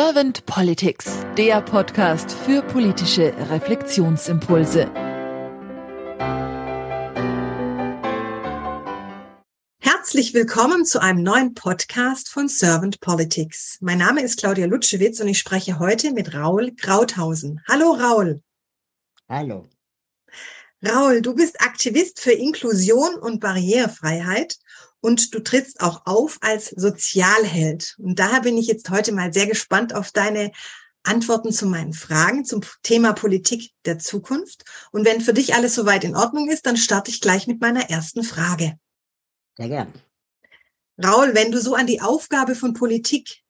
Servant Politics, der Podcast für politische Reflexionsimpulse. Herzlich willkommen zu einem neuen Podcast von Servant Politics. Mein Name ist Claudia Lutschewitz und ich spreche heute mit Raul Krauthausen. Hallo Raul. Hallo. Raul, du bist Aktivist für Inklusion und Barrierefreiheit und du trittst auch auf als Sozialheld. Und daher bin ich jetzt heute mal sehr gespannt auf deine Antworten zu meinen Fragen zum Thema Politik der Zukunft. Und wenn für dich alles soweit in Ordnung ist, dann starte ich gleich mit meiner ersten Frage. Sehr gern. Raul, wenn du so an die Aufgabe von Politik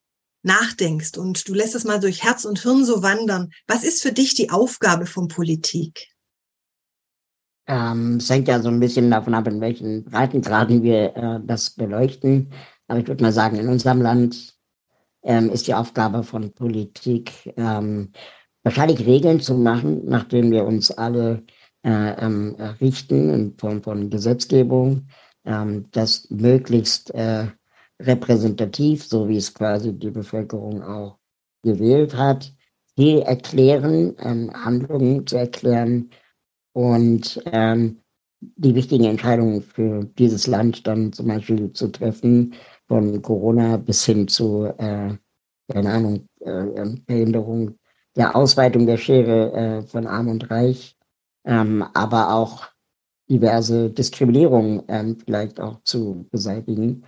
nachdenkst und du lässt es mal durch Herz und Hirn so wandern, was ist für dich die Aufgabe von Politik? Ähm, es hängt ja so ein bisschen davon ab, in welchen Breitengraden wir äh, das beleuchten. Aber ich würde mal sagen, in unserem Land ähm, ist die Aufgabe von Politik ähm, wahrscheinlich Regeln zu machen, nachdem wir uns alle äh, ähm, richten in Form von Gesetzgebung, ähm, das möglichst äh, repräsentativ, so wie es quasi die Bevölkerung auch gewählt hat, die erklären, ähm, Handlungen zu erklären, und ähm, die wichtigen Entscheidungen für dieses Land dann zum Beispiel zu treffen, von Corona bis hin zu, äh, keine Ahnung, äh, ähm, Behinderung, der Ausweitung der Schere äh, von Arm und Reich, ähm, aber auch diverse Diskriminierung ähm, vielleicht auch zu beseitigen.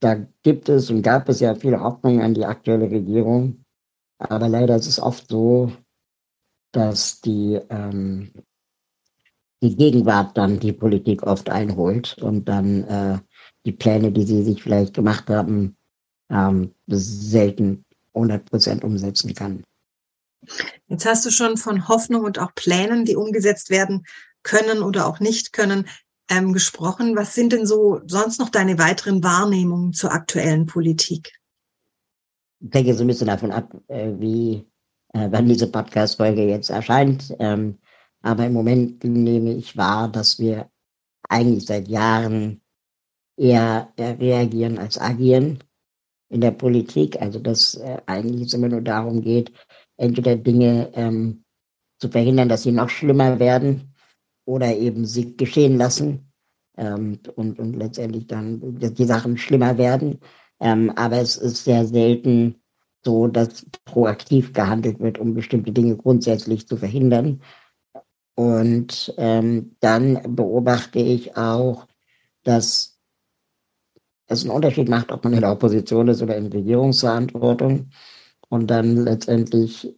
Da gibt es und gab es ja viele Hoffnungen an die aktuelle Regierung, aber leider ist es oft so, dass die ähm, die Gegenwart dann die Politik oft einholt und dann äh, die Pläne, die sie sich vielleicht gemacht haben, ähm, selten 100 Prozent umsetzen kann. Jetzt hast du schon von Hoffnung und auch Plänen, die umgesetzt werden können oder auch nicht können, ähm, gesprochen. Was sind denn so sonst noch deine weiteren Wahrnehmungen zur aktuellen Politik? Ich denke so ein bisschen davon ab, äh, wie äh, wann diese Podcast-Folge jetzt erscheint. Ähm, aber im Moment nehme ich wahr, dass wir eigentlich seit Jahren eher, reagieren als agieren in der Politik. Also dass äh, eigentlich es immer nur darum geht, entweder Dinge ähm, zu verhindern, dass sie noch schlimmer werden oder eben sie geschehen lassen ähm, und, und letztendlich dann die Sachen schlimmer werden. Ähm, aber es ist sehr selten so, dass proaktiv gehandelt wird, um bestimmte Dinge grundsätzlich zu verhindern. Und ähm, dann beobachte ich auch, dass es einen Unterschied macht, ob man in der Opposition ist oder in Regierungsverantwortung und dann letztendlich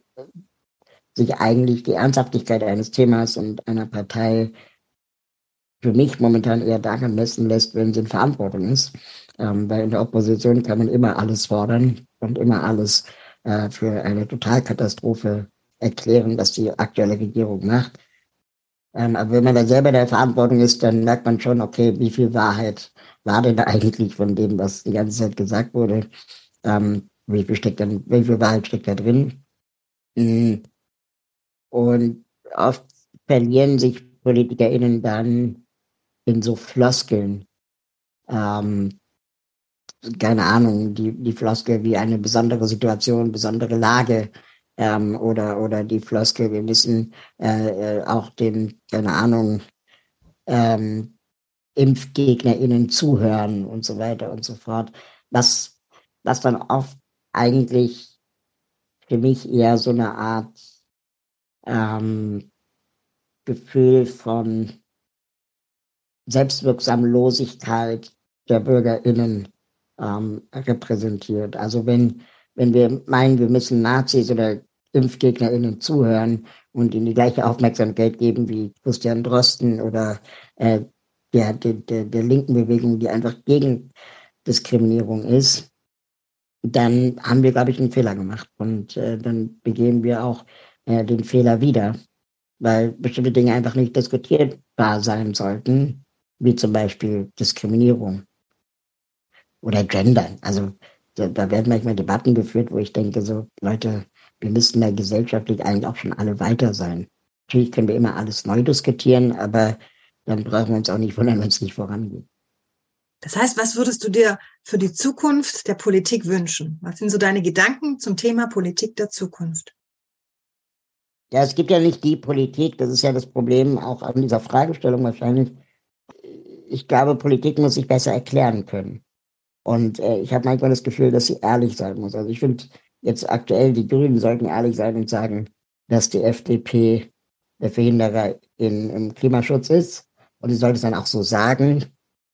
sich eigentlich die Ernsthaftigkeit eines Themas und einer Partei für mich momentan eher daran messen lässt, wenn sie in Verantwortung ist. Ähm, weil in der Opposition kann man immer alles fordern und immer alles äh, für eine Totalkatastrophe erklären, was die aktuelle Regierung macht. Ähm, aber wenn man da selber in der Verantwortung ist, dann merkt man schon, okay, wie viel Wahrheit war denn eigentlich von dem, was die ganze Zeit gesagt wurde? Ähm, wie viel steckt dann, wie viel Wahrheit steckt da drin? Mhm. Und oft verlieren sich PolitikerInnen dann in so Floskeln. Ähm, keine Ahnung, die, die Floskel wie eine besondere Situation, besondere Lage, ähm, oder, oder die Floskel, wir müssen äh, äh, auch den, keine Ahnung, ähm, ImpfgegnerInnen zuhören und so weiter und so fort. Was, was dann oft eigentlich für mich eher so eine Art ähm, Gefühl von Selbstwirksamlosigkeit der BürgerInnen ähm, repräsentiert. Also wenn, wenn wir meinen, wir müssen Nazis oder ImpfgegnerInnen zuhören und ihnen die gleiche Aufmerksamkeit geben wie Christian Drosten oder äh, der, der, der, der linken Bewegung, die einfach gegen Diskriminierung ist, dann haben wir, glaube ich, einen Fehler gemacht. Und äh, dann begehen wir auch äh, den Fehler wieder, weil bestimmte Dinge einfach nicht diskutierbar sein sollten, wie zum Beispiel Diskriminierung oder Gendern. Also da, da werden manchmal Debatten geführt, wo ich denke, so Leute, wir müssten da gesellschaftlich eigentlich auch schon alle weiter sein. Natürlich können wir immer alles neu diskutieren, aber dann brauchen wir uns auch nicht wundern, wenn es nicht vorangeht. Das heißt, was würdest du dir für die Zukunft der Politik wünschen? Was sind so deine Gedanken zum Thema Politik der Zukunft? Ja, es gibt ja nicht die Politik, das ist ja das Problem auch an dieser Fragestellung wahrscheinlich. Ich glaube, Politik muss sich besser erklären können. Und äh, ich habe manchmal das Gefühl, dass sie ehrlich sein muss. Also ich finde jetzt aktuell, die Grünen sollten ehrlich sein und sagen, dass die FDP der Verhinderer in, im Klimaschutz ist. Und sie sollte es dann auch so sagen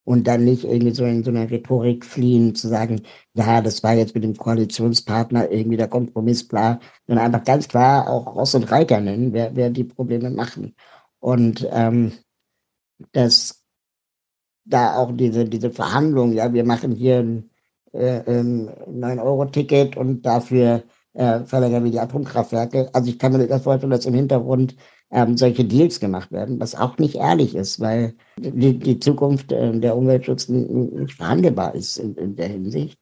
und dann nicht irgendwie so in so einer Rhetorik fliehen, zu sagen, ja, das war jetzt mit dem Koalitionspartner irgendwie der Kompromiss, bla, sondern einfach ganz klar auch Ross und Reiter nennen, wer, wer die Probleme machen. Und ähm, dass da auch diese, diese Verhandlung, ja, wir machen hier ein äh, ähm, 9-Euro-Ticket und dafür äh, verlängern wir die Atomkraftwerke. Also ich kann mir das vorstellen, dass im Hintergrund ähm, solche Deals gemacht werden, was auch nicht ehrlich ist, weil die, die Zukunft äh, der Umweltschutz nicht verhandelbar ist in, in, der Hinsicht.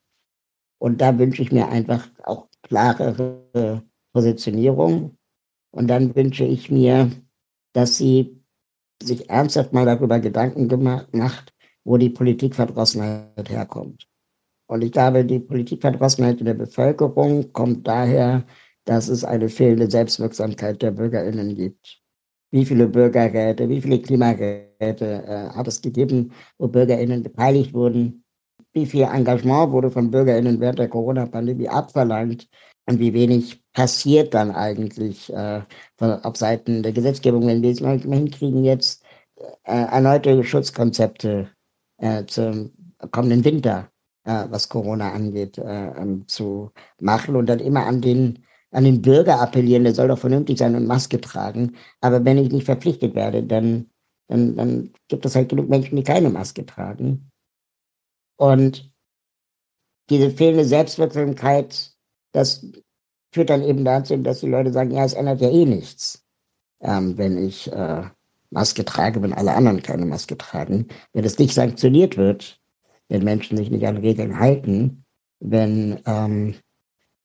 Und da wünsche ich mir einfach auch klarere Positionierung. Und dann wünsche ich mir, dass sie sich ernsthaft mal darüber Gedanken gemacht, macht, wo die Politikverdrossenheit herkommt. Und ich glaube, die Politikverdrossenheit in der Bevölkerung kommt daher, dass es eine fehlende Selbstwirksamkeit der BürgerInnen gibt. Wie viele Bürgerräte, wie viele Klimaräte äh, hat es gegeben, wo BürgerInnen beteiligt wurden? Wie viel Engagement wurde von BürgerInnen während der Corona-Pandemie abverlangt? Und wie wenig passiert dann eigentlich äh, von, auf Seiten der Gesetzgebung, wenn wir es mal hinkriegen, jetzt äh, erneute Schutzkonzepte äh, zum kommenden Winter, äh, was Corona angeht, äh, ähm, zu machen und dann immer an den an den Bürger appellieren, der soll doch vernünftig sein und Maske tragen. Aber wenn ich nicht verpflichtet werde, dann, dann, dann gibt es halt genug Menschen, die keine Maske tragen. Und diese fehlende Selbstwirksamkeit, das führt dann eben dazu, dass die Leute sagen, ja, es ändert ja eh nichts, ähm, wenn ich äh, Maske trage, wenn alle anderen keine Maske tragen. Wenn es nicht sanktioniert wird, wenn Menschen sich nicht an Regeln halten, wenn ähm,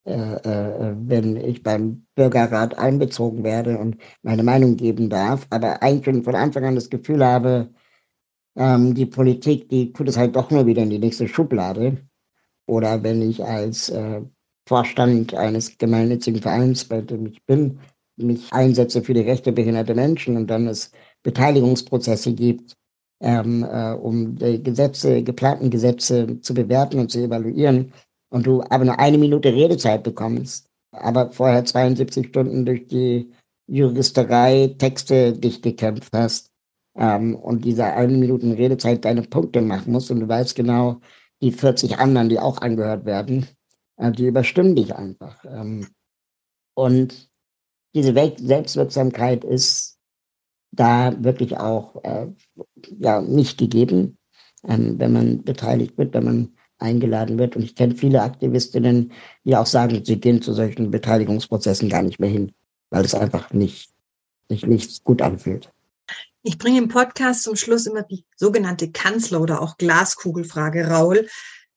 äh, äh, wenn ich beim Bürgerrat einbezogen werde und meine Meinung geben darf, aber eigentlich schon von Anfang an das Gefühl habe, ähm, die Politik, die tut es halt doch nur wieder in die nächste Schublade. Oder wenn ich als äh, Vorstand eines gemeinnützigen Vereins, bei dem ich bin, mich einsetze für die Rechte behinderter Menschen und dann es Beteiligungsprozesse gibt, ähm, äh, um Gesetze, geplanten Gesetze zu bewerten und zu evaluieren, und du aber nur eine Minute Redezeit bekommst, aber vorher 72 Stunden durch die Juristerei Texte dich gekämpft hast ähm, und diese eine Minute Redezeit deine Punkte machen musst und du weißt genau, die 40 anderen, die auch angehört werden, äh, die überstimmen dich einfach. Ähm, und diese Selbstwirksamkeit ist da wirklich auch äh, ja nicht gegeben, ähm, wenn man beteiligt wird, wenn man eingeladen wird. Und ich kenne viele Aktivistinnen, die auch sagen, sie gehen zu solchen Beteiligungsprozessen gar nicht mehr hin, weil es einfach nicht, sich nicht gut anfühlt. Ich bringe im Podcast zum Schluss immer die sogenannte Kanzler- oder auch Glaskugelfrage, Raul.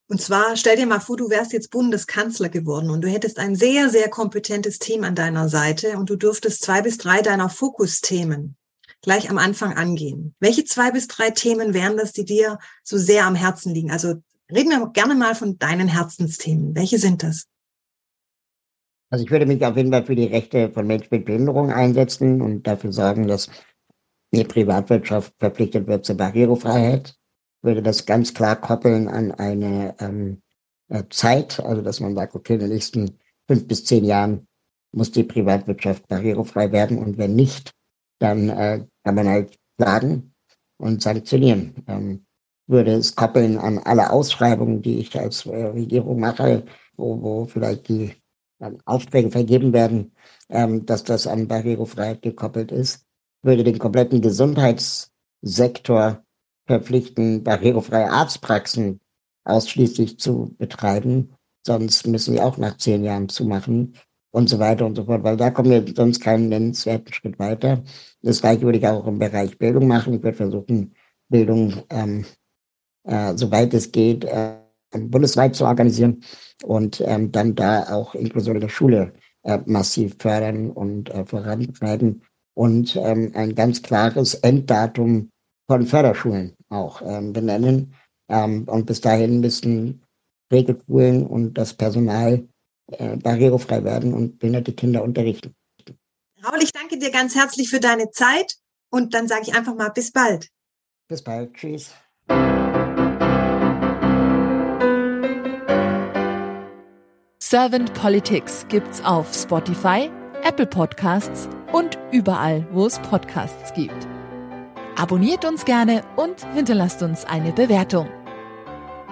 Und zwar stell dir mal vor, du wärst jetzt Bundeskanzler geworden und du hättest ein sehr, sehr kompetentes Team an deiner Seite und du dürftest zwei bis drei deiner Fokusthemen gleich am Anfang angehen. Welche zwei bis drei Themen wären das, die dir so sehr am Herzen liegen? Also Reden wir gerne mal von deinen Herzensthemen. Welche sind das? Also ich würde mich auf jeden Fall für die Rechte von Menschen mit Behinderung einsetzen und dafür sorgen, dass die Privatwirtschaft verpflichtet wird zur Barrierefreiheit. Ich würde das ganz klar koppeln an eine ähm, äh, Zeit, also dass man sagt, okay, in den nächsten fünf bis zehn Jahren muss die Privatwirtschaft barrierefrei werden und wenn nicht, dann äh, kann man halt klagen und sanktionieren. Ähm, würde es koppeln an alle Ausschreibungen, die ich als äh, Regierung mache, wo, wo vielleicht die ähm, Aufträge vergeben werden, ähm, dass das an Barrierefreiheit gekoppelt ist, würde den kompletten Gesundheitssektor verpflichten, barrierefreie Arztpraxen ausschließlich zu betreiben. Sonst müssen wir auch nach zehn Jahren zumachen und so weiter und so fort, weil da kommen wir sonst keinen nennenswerten Schritt weiter. Das gleiche würde ich auch im Bereich Bildung machen. Ich würde versuchen, Bildung ähm, äh, soweit es geht, äh, bundesweit zu organisieren und ähm, dann da auch Inklusion in der Schule äh, massiv fördern und äh, vorantreiben und ähm, ein ganz klares Enddatum von Förderschulen auch ähm, benennen, Ähm, und bis dahin müssen Regelschulen und das Personal äh, barrierefrei werden und behinderte Kinder unterrichten. Raul, ich danke dir ganz herzlich für deine Zeit und dann sage ich einfach mal bis bald. Bis bald. Tschüss. Servant Politics gibt's auf Spotify, Apple Podcasts und überall, wo es Podcasts gibt. Abonniert uns gerne und hinterlasst uns eine Bewertung.